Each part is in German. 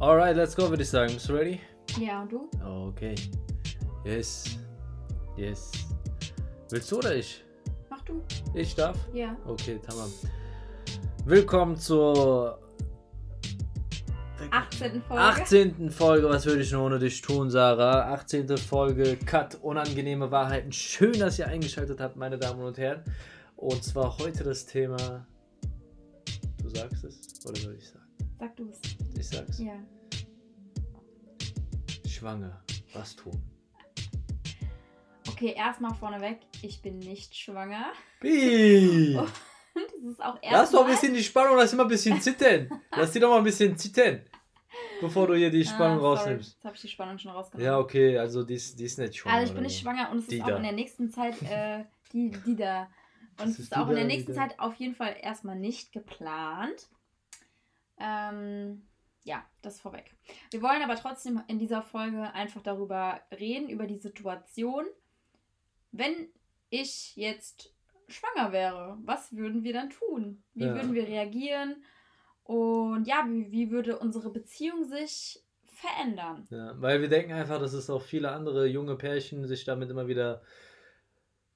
Alright, let's go, würde ich sagen. Bist du ready? Ja, und du? Okay. Yes. Yes. Willst du oder ich? Mach du. Ich darf? Ja. Okay, tamam. Willkommen zur 18. Folge. 18. Folge. Was würde ich nur ohne dich tun, Sarah? 18. Folge Cut. Unangenehme Wahrheiten. Schön, dass ihr eingeschaltet habt, meine Damen und Herren. Und zwar heute das Thema. Du sagst es? Oder soll ich sagen? Sag du es. Ich sag's. Ja. Schwanger. Was tun? Okay, erstmal vorneweg. Ich bin nicht schwanger. Bi! Das ist auch Lass doch ein erstmal. bisschen die Spannung, lass immer ein bisschen zittern. Lass die doch mal ein bisschen zittern. Bevor du hier die Spannung ah, rausnimmst. Jetzt habe ich die Spannung schon rausgenommen. Ja, okay, also die ist, die ist nicht schwanger. Also ich bin nicht schwanger und es ist auch da. in der nächsten Zeit äh, die, die da. Und es ist ist auch in der nächsten. Zeit auf jeden Fall erstmal nicht geplant. Ähm, ja, das vorweg. Wir wollen aber trotzdem in dieser Folge einfach darüber reden, über die Situation. Wenn ich jetzt schwanger wäre, was würden wir dann tun? Wie Ja. würden wir reagieren? Und ja, wie, wie würde unsere Beziehung sich verändern? Ja, weil wir denken einfach, dass es auch viele andere junge Pärchen sich damit immer wieder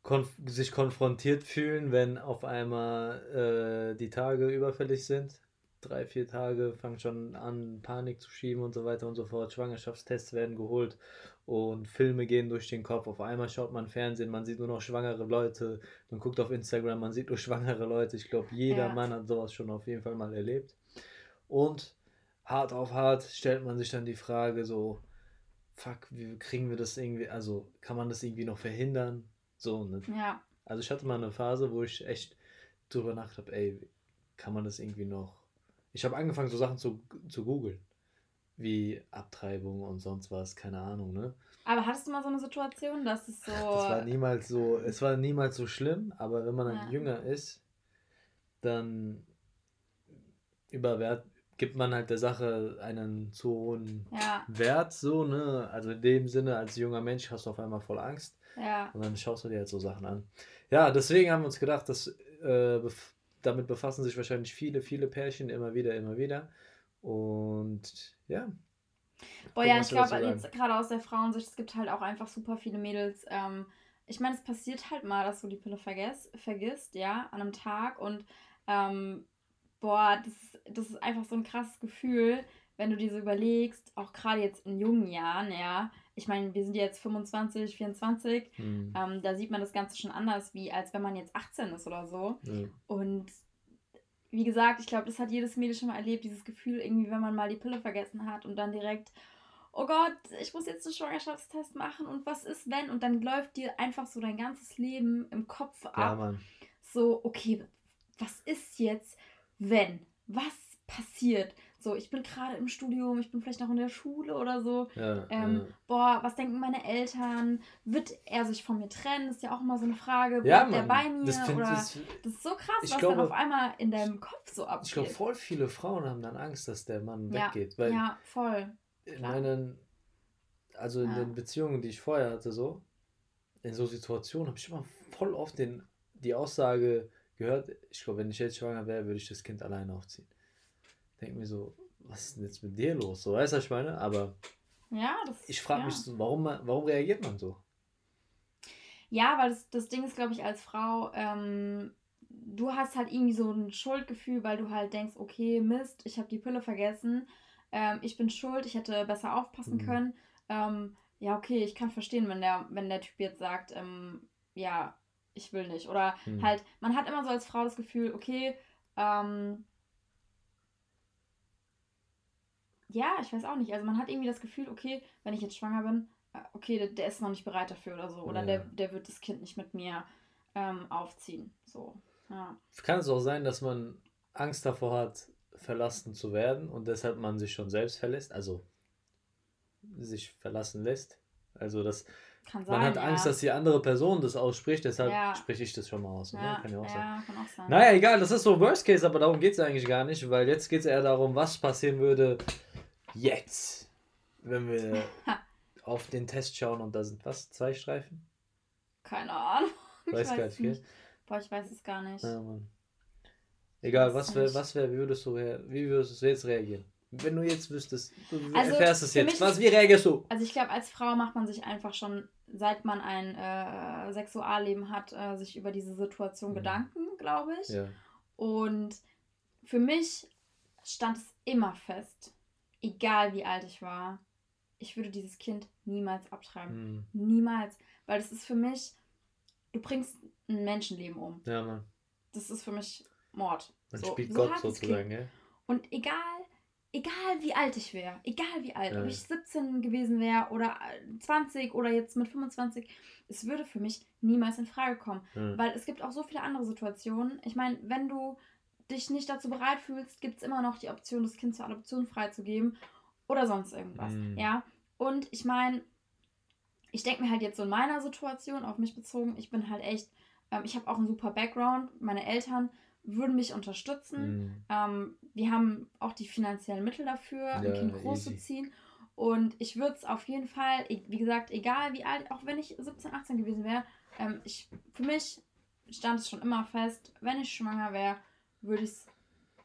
konf sich konfrontiert fühlen, wenn auf einmal äh, die Tage überfällig sind. Drei, vier Tage fangen schon an, Panik zu schieben und so weiter und so fort. Schwangerschaftstests werden geholt und Filme gehen durch den Kopf. Auf einmal schaut man Fernsehen, man sieht nur noch schwangere Leute. Man guckt auf Instagram, man sieht nur schwangere Leute. Ich glaube, jeder Ja. Mann hat sowas schon auf jeden Fall mal erlebt. Und hart auf hart stellt man sich dann die Frage so, fuck, wie kriegen wir das irgendwie, also kann man das irgendwie noch verhindern? So, ne? Ja, Also ich hatte mal eine Phase, wo ich echt drüber nachgedacht habe, ey, kann man das irgendwie noch... Ich habe angefangen, so Sachen zu, zu googeln. Wie Abtreibung und sonst was, keine Ahnung, ne? aber hattest du mal so eine Situation, dass es so. Das war niemals so, es war niemals so schlimm, aber wenn man dann Ja. jünger ist, dann überwert, gibt man halt der Sache einen zu hohen Ja, Wert, so, ne? Also in dem Sinne, als junger Mensch hast du auf einmal voll Angst ja. und dann schaust du dir halt so Sachen an. Ja, deswegen haben wir uns gedacht, dass äh, damit befassen sich wahrscheinlich viele, viele Pärchen immer wieder, immer wieder. Und ja. Boah, ja, ich glaube, jetzt gerade aus der Frauensicht, es gibt halt auch einfach super viele Mädels. Ähm, ich meine, es passiert halt mal, dass du die Pille vergess, vergisst, ja, an einem Tag. Und ähm, boah, das, ist- das ist einfach so ein krasses Gefühl, wenn du dir so überlegst, auch gerade jetzt in jungen Jahren, ja. Ich meine, wir sind jetzt 25, 24. Hm, Ähm, da sieht man das Ganze schon anders, wie als wenn man jetzt 18 ist oder so. ja. Und wie gesagt, ich glaube, das hat jedes Mädel schon mal erlebt, dieses Gefühl, irgendwie, wenn man mal die Pille vergessen hat und dann direkt, oh Gott, ich muss jetzt einen Schwangerschaftstest machen und was ist, wenn? Und dann läuft dir einfach so dein ganzes Leben im Kopf Ja, ab. Mann. So, okay, was ist jetzt, wenn? Was passiert? So, ich bin gerade im Studium, ich bin vielleicht noch in der Schule oder so. Ja, Ähm, ja. boah, was denken meine Eltern? Wird er sich von mir trennen? ist ja auch immer so eine Frage. Ja, Bleibt er Mann. bei mir? Das oder das, das ist so krass, Ich was glaube- dann auf einmal in deinem Kopf so abgeht. ich glaube, voll viele Frauen haben dann Angst, dass der Mann Ja, weggeht. Weil ja, voll. in meinen, also in den Beziehungen, die ich vorher hatte, so, in so Situationen habe ich immer voll oft den, die Aussage gehört, ich glaube, wenn ich jetzt schwanger wäre, würde ich das Kind alleine aufziehen. Denke mir so, was ist denn jetzt mit dir los? So, weißt du, was ich meine? Aber Ja, das ich frage ja. mich, so, warum, warum reagiert man so? Ja, weil das, das Ding ist, glaube ich, als Frau, ähm, du hast halt irgendwie so ein Schuldgefühl, weil du halt denkst, okay, Mist, ich habe die Pille vergessen, ähm, ich bin schuld, ich hätte besser aufpassen Mhm. können. Ähm, ja, okay, ich kann verstehen, wenn der, wenn der Typ jetzt sagt, ähm, ja, ich will nicht. Oder Hm. halt, man hat immer so als Frau das Gefühl, okay, ähm, ja, ich weiß auch nicht. Also man hat irgendwie das Gefühl, okay, wenn ich jetzt schwanger bin, äh, okay, der, der ist noch nicht bereit dafür oder so. Oder Ja. der, der wird das Kind nicht mit mir ähm, aufziehen. So. Ja. Kann es auch sein, dass man Angst davor hat, verlassen zu werden und deshalb man sich schon selbst verlässt, also sich verlassen lässt? Also das Kann sein. Man hat ja. Angst, dass die andere Person das ausspricht, deshalb Ja. spreche ich das schon mal aus. ja, Ne? Kann ja auch sein. ja, kann auch sein. Naja, egal, das ist so Worst Case, aber darum geht es eigentlich gar nicht, weil jetzt geht es eher darum, was passieren würde jetzt, wenn wir auf den Test schauen und da sind was? Zwei Streifen? Keine Ahnung. Ich Weiß gar es nicht, gell? Boah, ich weiß es gar nicht. Ja, Mann. Egal, weiß was wäre, nicht. was wäre, wie würdest du, wie würdest du jetzt reagieren? Wenn du jetzt wüsstest, du Also, erfährst es jetzt, was, wie reagierst du? Also ich glaube, als Frau macht man sich einfach schon, seit man ein äh, Sexualleben hat, äh, sich über diese Situation Mhm. Gedanken, glaube ich. Ja. Und für mich stand es immer fest, egal wie alt ich war, ich würde dieses Kind niemals abtreiben. Hm. Niemals. Weil das ist für mich, du bringst ein Menschenleben um. Ja, Mann. Das ist für mich Mord. Man So- spielt so Gott sozusagen, ja. Und egal, egal wie alt ich wäre, egal wie alt, Ja. ob ich 17 gewesen wäre oder äh, 20 oder jetzt mit 25, es würde für mich niemals in Frage kommen. Ja. Weil es gibt auch so viele andere Situationen. Ich meine, wenn du dich nicht dazu bereit fühlst, gibt es immer noch die Option, das Kind zur Adoption freizugeben oder sonst irgendwas. Mhm. Ja. Und ich meine, ich denke mir halt jetzt so in meiner Situation, auf mich bezogen, ich bin halt echt, ähm, ich habe auch einen super Background. Meine Eltern würden mich unterstützen. Hm. Ähm, wir haben auch die finanziellen Mittel dafür, ein Ja, Kind großzuziehen. Und ich würde es auf jeden Fall, e- wie gesagt, egal wie alt, auch wenn ich 17, 18 gewesen wäre, ähm, ich, für mich stand es schon immer fest, wenn ich schwanger wäre, würde ich es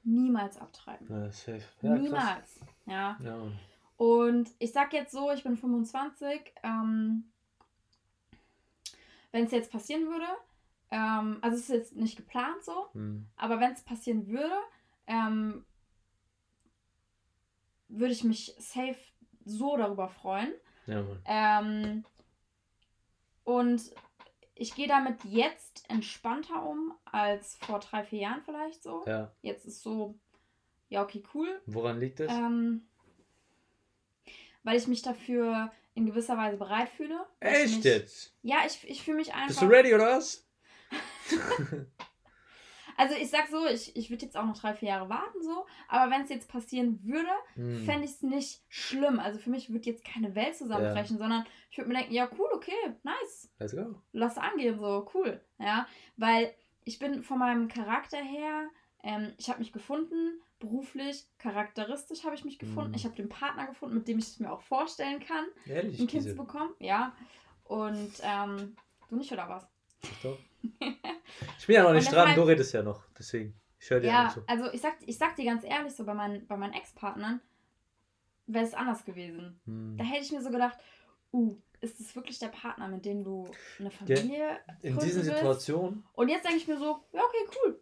niemals abtreiben. Ja, safe. Ja, krass. niemals. Ja. Ja. Und ich sag jetzt so, ich bin 25. Ähm, wenn es jetzt passieren würde, ähm, also es ist jetzt nicht geplant so, Hm. aber wenn es passieren würde, ähm, würde ich mich safe so darüber freuen. Ja, Mann. Ähm, und ich gehe damit jetzt entspannter um als vor drei, vier Jahren vielleicht so. Ja. Jetzt ist so, ja, okay, cool. Woran liegt das? Ähm, weil ich mich dafür in gewisser Weise bereit fühle. Echt mich, jetzt? Ja, ich, ich fühle mich einfach. Bist du ready oder was? Also ich sag so, ich, ich würde jetzt auch noch drei, vier Jahre warten so, aber wenn es jetzt passieren würde, Hm. fände ich es nicht schlimm. Also für mich wird jetzt keine Welt zusammenbrechen, sondern ich würde mir denken, ja cool, okay, nice, Let's go. lass angehen, so cool, ja, weil ich bin von meinem Charakter her, ähm, ich habe mich gefunden, beruflich, charakteristisch habe ich mich gefunden, Mhm. ich habe den Partner gefunden, mit dem ich es mir auch vorstellen kann, Ehrlich, ein Kind zu diese. bekommen, ja, und ähm, du nicht oder was? Doch. Ich bin ja noch nicht dran, du redest ja noch. Deswegen. Ich höre dir Ja, auch zu. also ich sag, ich sag dir ganz ehrlich, so bei meinen, bei meinen Ex-Partnern wäre es anders gewesen. Hm. Da hätte ich mir so gedacht, uh, ist es wirklich der Partner, mit dem du eine Familie In gründen diesen? Situationen, Und jetzt denke ich mir so, ja, okay, cool,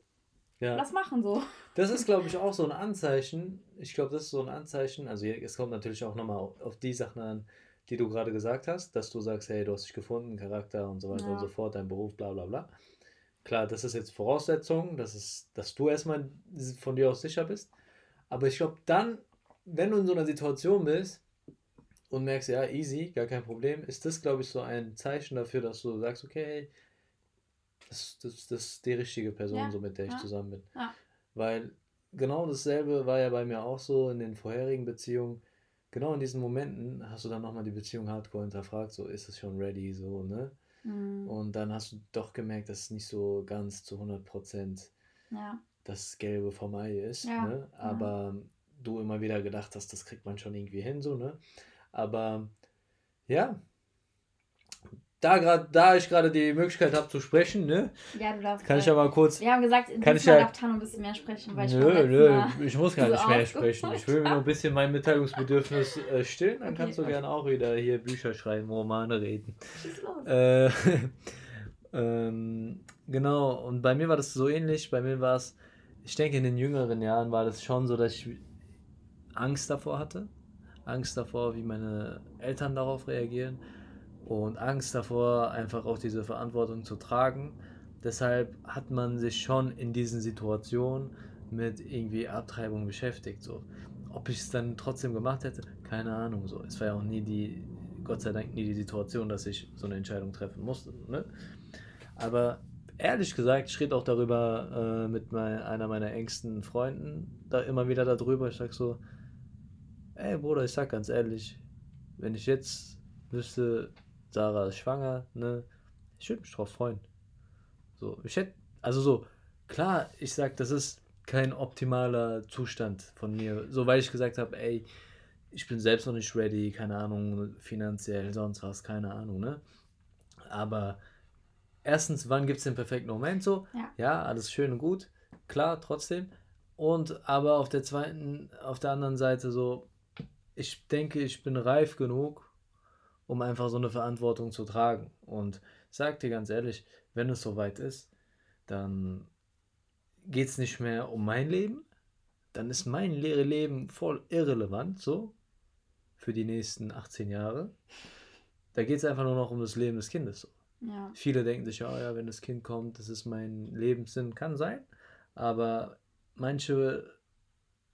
ja. lass machen so. Das ist, glaube ich, auch so ein Anzeichen. Ich glaube, das ist so ein Anzeichen. Also, es kommt natürlich auch nochmal auf die Sachen an, die du gerade gesagt hast, dass du sagst, hey, du hast dich gefunden, Charakter und so weiter Ja. und so fort, dein Beruf, bla bla bla. Klar, das ist jetzt Voraussetzung, das ist, dass du erstmal von dir aus sicher bist. Aber ich glaube, dann, wenn du in so einer Situation bist und merkst, ja, easy, gar kein Problem, ist das, glaube ich, so ein Zeichen dafür, dass du sagst, okay, hey, das, das, das ist die richtige Person, Ja, so mit der ich ja, zusammen bin. Weil genau dasselbe war ja bei mir auch so in den vorherigen Beziehungen. Genau in diesen Momenten hast du dann nochmal die Beziehung hardcore hinterfragt, so ist es schon ready, so, ne? Mhm. Und dann hast du doch gemerkt, dass es nicht so ganz zu 100% Ja, das Gelbe vom Ei ist, Ja, ne? Aber du immer wieder gedacht hast, das kriegt man schon irgendwie hin, so, ne? Aber ja, da, grad, da ich gerade die Möglichkeit habe zu sprechen, ne? ja, du darfst. Kann ich ja mal kurz wir haben gesagt, Kann ich ja- darf Tano ein bisschen mehr sprechen, weil ich Nö, letzten nö, Mal ich muss gar nicht mehr sprechen. Ich will mir nur ein bisschen mein Mitteilungsbedürfnis äh, stillen, dann Okay, kannst du okay. gerne auch wieder hier Bücher schreiben, Romane reden. Schieß los. Äh, ähm, genau, und bei mir war das so ähnlich. Bei mir war es, ich denke, in den jüngeren Jahren war das schon so, dass ich Angst davor hatte. Angst davor, wie meine Eltern darauf reagieren. Und Angst davor, einfach auch diese Verantwortung zu tragen. Deshalb hat man sich schon in diesen Situationen mit irgendwie Abtreibung beschäftigt. So. Ob ich es dann trotzdem gemacht hätte, keine Ahnung. So. Es war ja auch nie die, Gott sei Dank nie die Situation, dass ich so eine Entscheidung treffen musste. Ne? Aber ehrlich gesagt, ich rede auch darüber äh, mit mein, einer meiner engsten Freunden, da immer wieder darüber. Ich sag so, ey Bruder, ich sag ganz ehrlich, wenn ich jetzt wüsste, Sarah ist schwanger, ne, ich würde mich drauf freuen. So, ich hätte, also so, klar, ich sag, das ist kein optimaler Zustand von mir, so weil ich gesagt habe, ey, ich bin selbst noch nicht ready, keine Ahnung, finanziell, sonst was, keine Ahnung, ne? Aber erstens, wann gibt es den perfekten Moment so? Ja. ja, alles schön und gut, klar, trotzdem. Und aber auf der zweiten, auf der anderen Seite so, ich denke, ich bin reif genug, um einfach so eine Verantwortung zu tragen. Und sag dir ganz ehrlich, wenn es soweit ist, dann geht es nicht mehr um mein Leben, dann ist mein Leben voll irrelevant, so, für die nächsten 18 Jahre. Da geht es einfach nur noch um das Leben des Kindes. So. Ja. Viele denken sich, oh ja, wenn das Kind kommt, das ist mein Lebenssinn. Kann sein, aber manche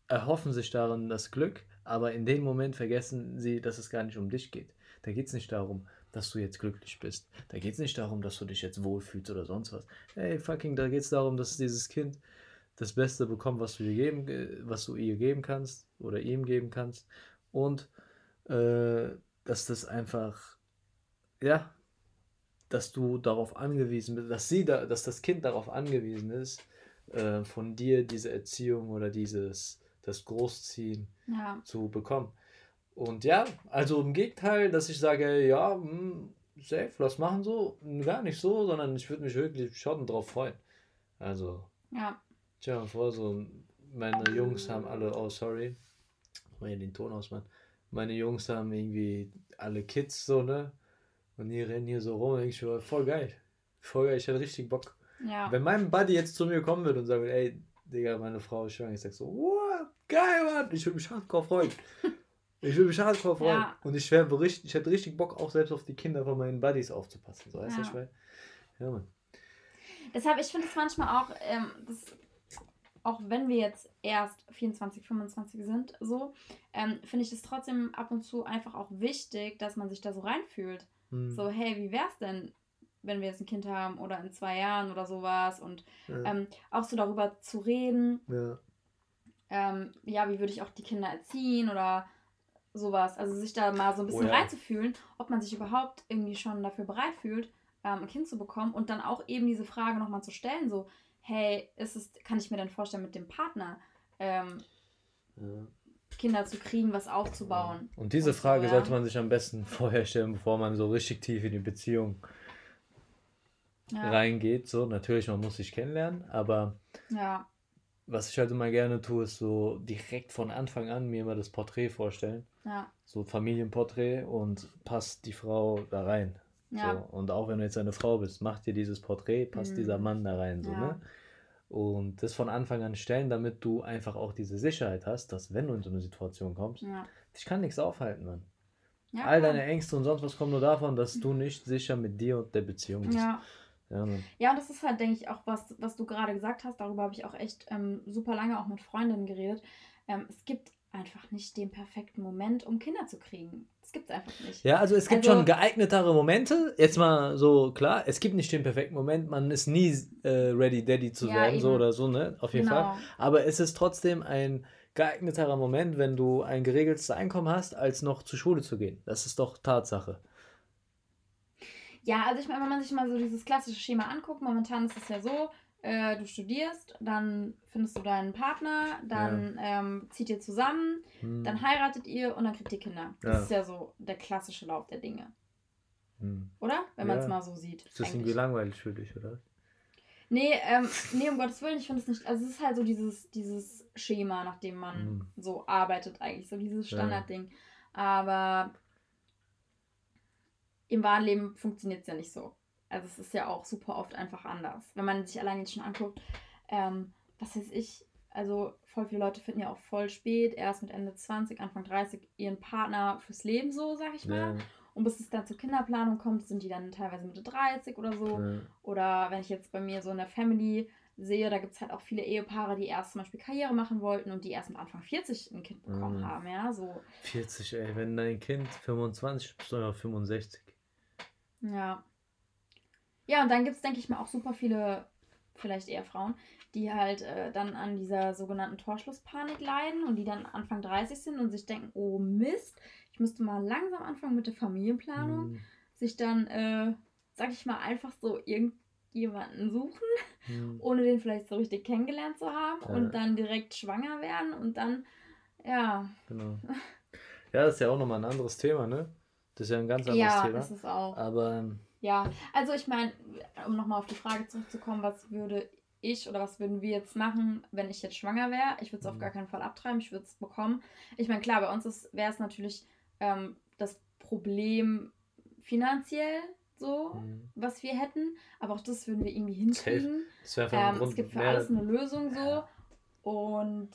erhoffen sich daran das Glück, aber in dem Moment vergessen sie, dass es gar nicht um dich geht. Da geht es nicht darum, dass du jetzt glücklich bist. Da geht es nicht darum, dass du dich jetzt wohlfühlst oder sonst was. Hey, fucking, da geht es darum, dass dieses Kind das Beste bekommt, was du ihr geben, äh, was du ihr geben kannst oder ihm geben kannst. Und äh, dass das einfach, ja, dass du darauf angewiesen bist, dass sie da, dass das Kind darauf angewiesen ist, äh, von dir diese Erziehung oder dieses, das Großziehen ja. zu bekommen. Und ja, also im Gegenteil, dass ich sage, ja, mh, hm, safe, lass machen so, gar nicht so, sondern ich würde mich wirklich schon drauf freuen. Also, ja. mal vor, so, meine Jungs haben alle, oh sorry, mal hier den Ton ausmachen. Meine Jungs haben irgendwie alle Kids so, ne? Und die rennen hier so rum, ich mir, voll geil. Voll geil, ich hätte richtig Bock. Ja. Wenn mein Buddy jetzt zu mir kommen würde und sagen würde, ey, Digga, meine Frau ist schwanger, ich sag so, wow, geil, Mann, ich würde mich hardcore freuen. Ich würde mich hardcore freuen. Ja. Und ich, wär richtig, ich hätte richtig Bock, auch selbst auf die Kinder von meinen Buddies aufzupassen. So, weißt ja. du, Ja, Mann. Deshalb, ich finde es manchmal auch, ähm, das, auch wenn wir jetzt erst 24, 25 sind, so, ähm, finde ich es trotzdem ab und zu einfach auch wichtig, dass man sich da so reinfühlt. Hm. So, hey, wie wär's denn, wenn wir jetzt ein Kind haben oder in zwei Jahren oder sowas und ja. ähm, auch so darüber zu reden. Ja. Ähm, ja, wie würde ich auch die Kinder erziehen oder sowas. Also sich da mal so ein bisschen oh, ja. reinzufühlen, ob man sich überhaupt irgendwie schon dafür bereit fühlt, ähm, ein Kind zu bekommen und dann auch eben diese Frage nochmal zu stellen, so, hey, ist es, kann ich mir denn vorstellen, mit dem Partner ähm, ja. Kinder zu kriegen, was aufzubauen? Und diese und Frage so, ja. sollte man sich am besten vorher stellen, bevor man so richtig tief in die Beziehung reingeht. So, natürlich, man muss sich kennenlernen, aber ja was ich halt immer gerne tue, ist so direkt von Anfang an mir immer das Porträt vorstellen. Ja. So Familienporträt und passt die Frau da rein. Ja. So. Und auch wenn du jetzt eine Frau bist, mach dir dieses Porträt, passt mhm. dieser Mann da rein. So, ja. ne? Und das von Anfang an stellen, damit du einfach auch diese Sicherheit hast, dass wenn du in so eine Situation kommst, ja. dich kann nichts aufhalten, Mann. Ja, All deine Ängste und sonst was kommen nur davon, dass du nicht sicher mit dir und der Beziehung bist. Ja. Ja, ja, und das ist halt, denke ich, auch was, was du gerade gesagt hast. Darüber habe ich auch echt ähm, super lange auch mit Freundinnen geredet. Ähm, es gibt einfach nicht den perfekten Moment, um Kinder zu kriegen. Das gibt es einfach nicht. Ja, also es gibt also, schon geeignetere Momente. Jetzt mal so klar, es gibt nicht den perfekten Moment. Man ist nie äh, ready, daddy zu ja, werden, eben. so oder so, ne? Auf jeden genau. Fall. Aber es ist trotzdem ein geeigneterer Moment, wenn du ein geregeltes Einkommen hast, als noch zur Schule zu gehen. Das ist doch Tatsache. Ja, also ich meine, wenn man sich mal so dieses klassische Schema anguckt, momentan ist es ja so, äh, du studierst, dann findest du deinen Partner, dann ja. ähm, zieht ihr zusammen, hm. dann heiratet ihr und dann kriegt ihr Kinder. Ja. Das ist ja so der klassische Lauf der Dinge. Hm. Oder? Wenn ja. man es mal so sieht. Ist das irgendwie langweilig für dich, oder? Nee, ähm, nee, um Gottes Willen, ich finde es nicht. Also es ist halt so dieses, dieses Schema, nach dem man hm. so arbeitet eigentlich, so dieses Standardding. Aber im wahren Leben funktioniert es ja nicht so. Also es ist ja auch super oft einfach anders. Wenn man sich allein jetzt schon anguckt, ähm, was weiß ich, also voll viele Leute finden ja auch voll spät, erst mit Ende 20, Anfang 30 ihren Partner fürs Leben so, sag ich mal. Ja. Und bis es dann zur Kinderplanung kommt, sind die dann teilweise Mitte 30 oder so. Ja. Oder wenn ich jetzt bei mir so in der Family sehe, da gibt es halt auch viele Ehepaare, die erst zum Beispiel Karriere machen wollten und die erst mit Anfang 40 ein Kind bekommen mhm. haben, ja, so. 40, ey, wenn dein Kind 25 bist du ja 65. Ja. Ja, und dann gibt es, denke ich mal, auch super viele, vielleicht eher Frauen, die halt äh, dann an dieser sogenannten Torschlusspanik leiden und die dann Anfang 30 sind und sich denken, oh Mist, ich müsste mal langsam anfangen mit der Familienplanung. Mhm. Sich dann, äh, sag ich mal, einfach so irgendjemanden suchen, mhm. ohne den vielleicht so richtig kennengelernt zu haben ja. und dann direkt schwanger werden und dann, ja. Genau. Ja, das ist ja auch nochmal ein anderes Thema, ne? Das ist ja ein ganz anderes ja, Thema. Ja, ist es auch. Aber. Ja, also ich meine, um nochmal auf die Frage zurückzukommen, was würde ich oder was würden wir jetzt machen, wenn ich jetzt schwanger wäre? Ich würde es auf Mhm. gar keinen Fall abtreiben, ich würde es bekommen. Ich meine, klar, bei uns wäre es natürlich ähm, das Problem finanziell so, Mhm. was wir hätten, aber auch das würden wir irgendwie hinkriegen. Das wäre Ähm, Grund es gibt für mehr- alles eine Lösung so. Und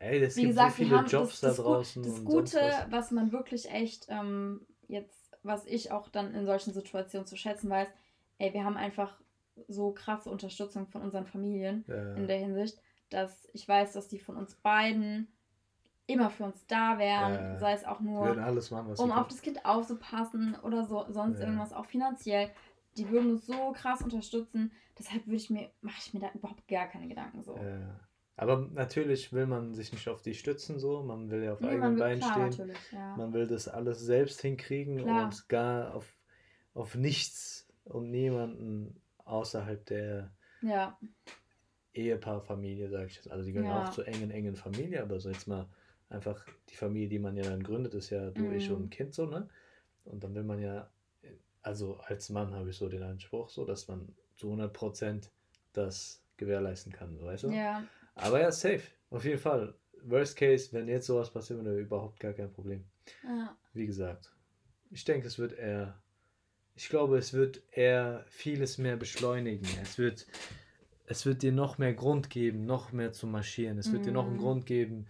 Ey, es wie gibt gesagt, so wir viele haben Jobs das, da das, Gu- draußen. das Gute, was. was man wirklich echt ähm, jetzt, was ich auch dann in solchen Situationen zu schätzen weiß, ey, wir haben einfach so krasse Unterstützung von unseren Familien Ja. in der Hinsicht, dass ich weiß, dass die von uns beiden immer für uns da wären, Ja. sei es auch nur machen, um auf das Kind aufzupassen oder so, sonst Ja. irgendwas auch finanziell. Die würden uns so krass unterstützen. Deshalb würde ich mir, mache ich mir da überhaupt gar keine Gedanken so. Ja. Aber natürlich will man sich nicht auf die stützen, so. Man will ja auf Nee, eigenen Beinen klar, stehen. ja. Man will das alles selbst hinkriegen Klar. und gar auf, auf nichts und niemanden außerhalb der ja, Ehepaarfamilie, sage ich jetzt. Also die gehören Ja. auch zur engen, engen Familie, aber so jetzt mal einfach die Familie, die man ja dann gründet, ist ja du, ich Mhm. und ein Kind so, ne? Und dann will man ja, also als Mann habe ich so den Anspruch, so dass man zu 100% das gewährleisten kann, so, weißt du? ja, Aber ja, safe, auf jeden Fall. Worst case, wenn jetzt sowas passiert, wäre überhaupt gar kein Problem. ja, Wie gesagt, ich denke, es wird eher, ich glaube, es wird eher vieles mehr beschleunigen. Es wird, es wird dir noch mehr Grund geben, noch mehr zu marschieren. Es wird dir noch einen Mhm. Grund geben,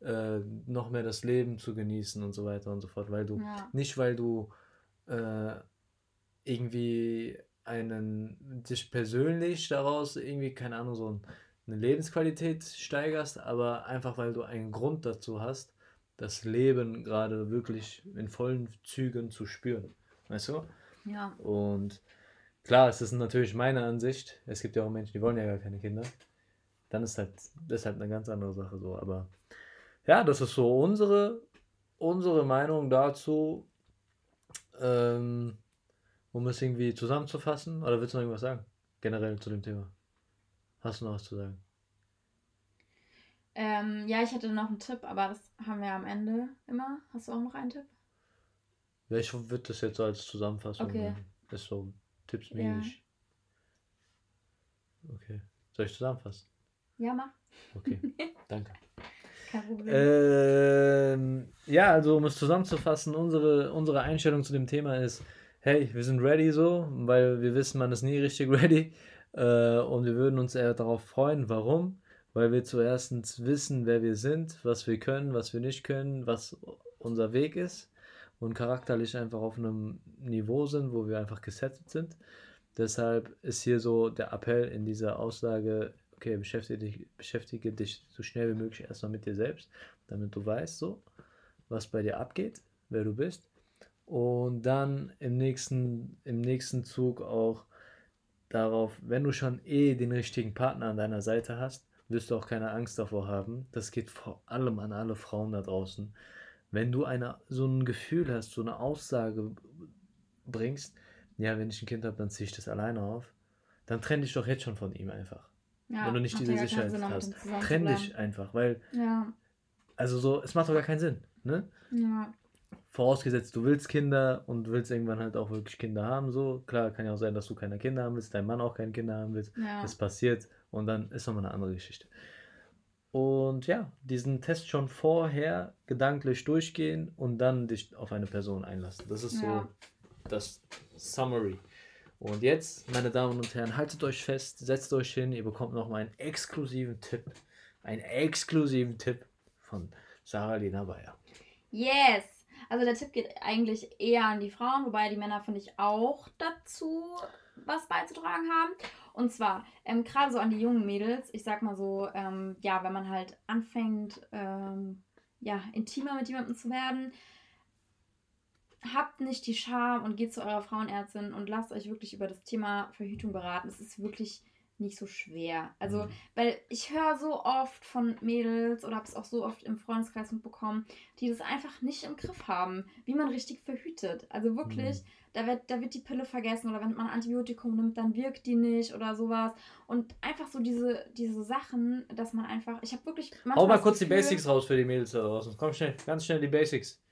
äh, noch mehr das Leben zu genießen und so weiter und so fort, weil du ja, nicht, weil du äh, irgendwie einen dich persönlich daraus irgendwie, keine Ahnung, so ein, eine Lebensqualität steigerst, aber einfach weil du einen Grund dazu hast, das Leben gerade wirklich in vollen Zügen zu spüren. Weißt du? ja, Und klar, es ist natürlich meine Ansicht. Es gibt ja auch Menschen, die wollen ja gar keine Kinder. Dann ist halt, das ist halt eine ganz andere Sache so. Aber ja, das ist so unsere, unsere Meinung dazu. Ähm, um es irgendwie zusammenzufassen. Oder willst du noch irgendwas sagen? Generell zu dem Thema. Hast du noch was zu sagen? Ähm, ja, ich hätte noch einen Tipp, aber das haben wir am Ende immer. Hast du auch noch einen Tipp? Ja, ich würde das jetzt so als Zusammenfassung. Okay. nehmen. Das ist so tippsmäßig. Okay. Soll ich zusammenfassen? Ja, mach. Okay. Danke. Ähm, ja, also um es zusammenzufassen, unsere, unsere Einstellung zu dem Thema ist, hey, wir sind ready so, weil wir wissen, man ist nie richtig ready. Äh, und wir würden uns eher darauf freuen. Warum? Weil wir zuerst wissen, wer wir sind, was wir können, was wir nicht können, was unser Weg ist und charakterlich einfach auf einem Niveau sind, wo wir einfach gesettet sind. Deshalb ist hier so der Appell in dieser Aussage, okay, beschäftige dich, beschäftige dich so schnell wie möglich erstmal mit dir selbst, damit du weißt, so, was bei dir abgeht, wer du bist. Und dann im nächsten, im nächsten Zug auch darauf, wenn du schon eh den richtigen Partner an deiner Seite hast, wirst du auch keine Angst davor haben. Das geht vor allem an alle Frauen da draußen. Wenn du eine, so ein Gefühl hast, so eine Aussage bringst, ja, wenn ich ein Kind habe, dann ziehe ich das alleine auf, dann trenn dich doch jetzt schon von ihm einfach. ja, wenn du nicht diese Sicherheit Sinn, hast. Trenn dich einfach, weil, Ja, also so, es macht doch gar keinen Sinn, ne? ja, Vorausgesetzt, du willst Kinder und willst irgendwann halt auch wirklich Kinder haben, so. Klar, kann ja auch sein, dass du keine Kinder haben willst, dein Mann auch keine Kinder haben willst. ja. Das passiert und dann ist nochmal eine andere Geschichte. Und ja, diesen Test schon vorher gedanklich durchgehen und dann dich auf eine Person einlassen. Das ist Ja. so das Summary. Und jetzt, meine Damen und Herren, haltet euch fest, setzt euch hin, ihr bekommt nochmal einen exklusiven Tipp. Einen exklusiven Tipp von Sarah Lena Bayer. Yes! Also der Tipp geht eigentlich eher an die Frauen, wobei die Männer, finde ich, auch dazu was beizutragen haben. Und zwar, ähm, gerade so an die jungen Mädels, ich sag mal so, ähm, ja, wenn man halt anfängt, ähm, ja, intimer mit jemandem zu werden, habt nicht die Scham und geht zu eurer Frauenärztin und lasst euch wirklich über das Thema Verhütung beraten. Es ist wirklich nicht so schwer. Also, Mhm. weil ich höre so oft von Mädels oder habe es auch so oft im Freundeskreis mitbekommen, die das einfach nicht im Griff haben, wie man richtig verhütet. Also wirklich, Mhm. da, wird, da wird die Pille vergessen oder wenn man Antibiotikum nimmt, dann wirkt die nicht oder sowas. Und einfach so diese, diese Sachen, dass man einfach, ich habe wirklich Hau mal kurz die Basics raus für die Mädels da draußen. Komm schnell, ganz schnell die Basics.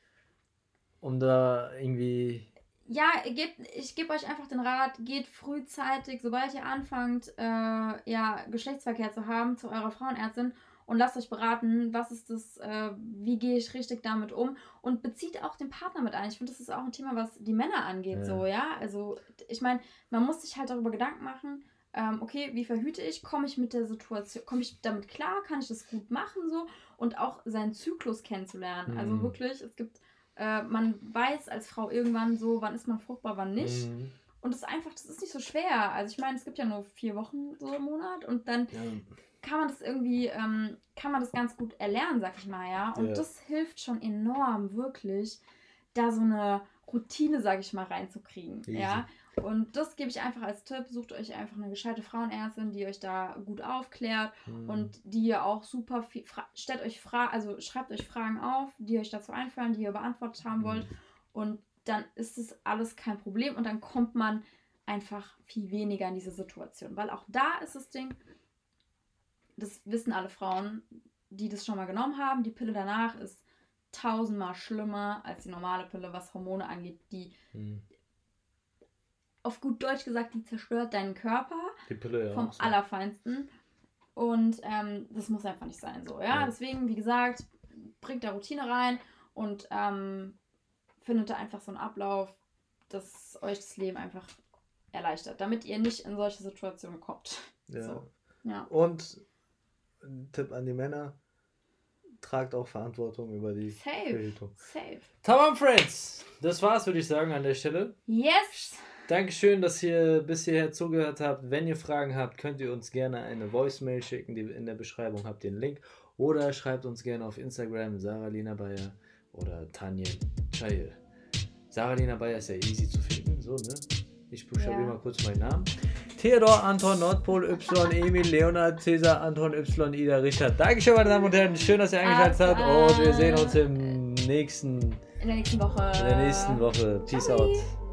Um da irgendwie ja, gebt, ich gebe euch einfach den Rat, geht frühzeitig, sobald ihr anfangt, äh, ja, Geschlechtsverkehr zu haben, zu eurer Frauenärztin und lasst euch beraten, was ist das, äh, wie gehe ich richtig damit um und bezieht auch den Partner mit ein. Ich finde, das ist auch ein Thema, was die Männer angeht, ja. so, ja. Also, ich meine, man muss sich halt darüber Gedanken machen, ähm, okay, wie verhüte ich, komme ich mit der Situation, komme ich damit klar, kann ich das gut machen, so und auch seinen Zyklus kennenzulernen. Also mhm. Also wirklich, es gibt äh, man weiß als Frau irgendwann so, wann ist man fruchtbar, wann nicht. Mhm. Und das ist einfach, das ist nicht so schwer. Also ich meine, es gibt ja nur vier Wochen so im Monat und dann ja. kann man das irgendwie, ähm, kann man das ganz gut erlernen, sag ich mal, ja. Und ja. das hilft schon enorm, wirklich, da so eine Routine, sag ich mal, reinzukriegen. Easy. Ja. Und das gebe ich einfach als Tipp. Sucht euch einfach eine gescheite Frauenärztin, die euch da gut aufklärt mhm. und die ihr auch super viel. Stellt euch Fragen, also schreibt euch Fragen auf, die euch dazu einfallen, die ihr beantwortet haben wollt. Mhm. Und dann ist es alles kein Problem und dann kommt man einfach viel weniger in diese Situation. Weil auch da ist das Ding, das wissen alle Frauen, die das schon mal genommen haben. Die Pille danach ist tausendmal schlimmer als die normale Pille, was Hormone angeht. Die, mhm auf gut Deutsch gesagt, die zerstört deinen Körper. Die Pille, ja. Vom so. Allerfeinsten. Und ähm, das muss einfach nicht sein so, ja? ja. Deswegen, wie gesagt, bringt da Routine rein und ähm, findet da einfach so einen Ablauf, das euch das Leben einfach erleichtert, damit ihr nicht in solche Situationen kommt. Ja. So. ja. Und ein Tipp an die Männer, tragt auch Verantwortung über die Safe. Verhütung. Safe. Tamam, Friends. Das war's, würde ich sagen, an der Stelle. Yes. Dankeschön, dass ihr bis hierher zugehört habt. Wenn ihr Fragen habt, könnt ihr uns gerne eine Voicemail schicken. Die in der Beschreibung habt ihr den Link. Oder schreibt uns gerne auf Instagram Sarah Lina Bayer oder Tanja Chayil. Sarah Lina Bayer ist ja easy zu finden, so, ne? Ich buchstabiere ja. mal kurz meinen Namen. Theodor, Anton, Nordpol, Y, Emil, Leonard, Cäsar, Anton, Y, Ida, Richard. Dankeschön, meine Damen und Herren. Schön, dass ihr eingeschaltet habt. Und wir sehen uns im nächsten, in der nächsten Woche. In der nächsten Woche. Peace Bye. out.